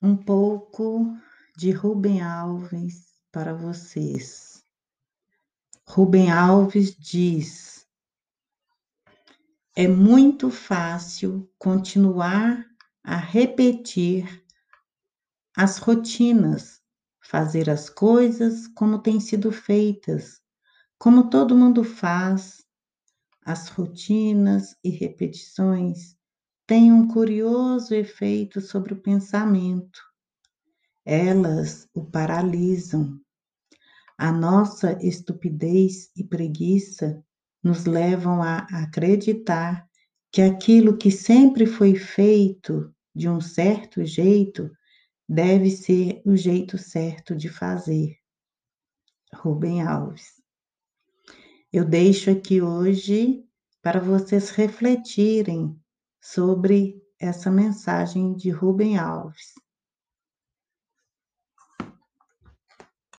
um pouco de Rubem Alves para vocês. Rubem Alves diz: é muito fácil continuar a repetir as rotinas, fazer as coisas como têm sido feitas, como todo mundo faz. As rotinas e repetições têm um curioso efeito sobre o pensamento. Elas o paralisam. A nossa estupidez e preguiça nos levam a acreditar que aquilo que sempre foi feito de um certo jeito deve ser o jeito certo de fazer. Rubem Alves. Eu deixo aqui hoje para vocês refletirem sobre essa mensagem de Rubem Alves.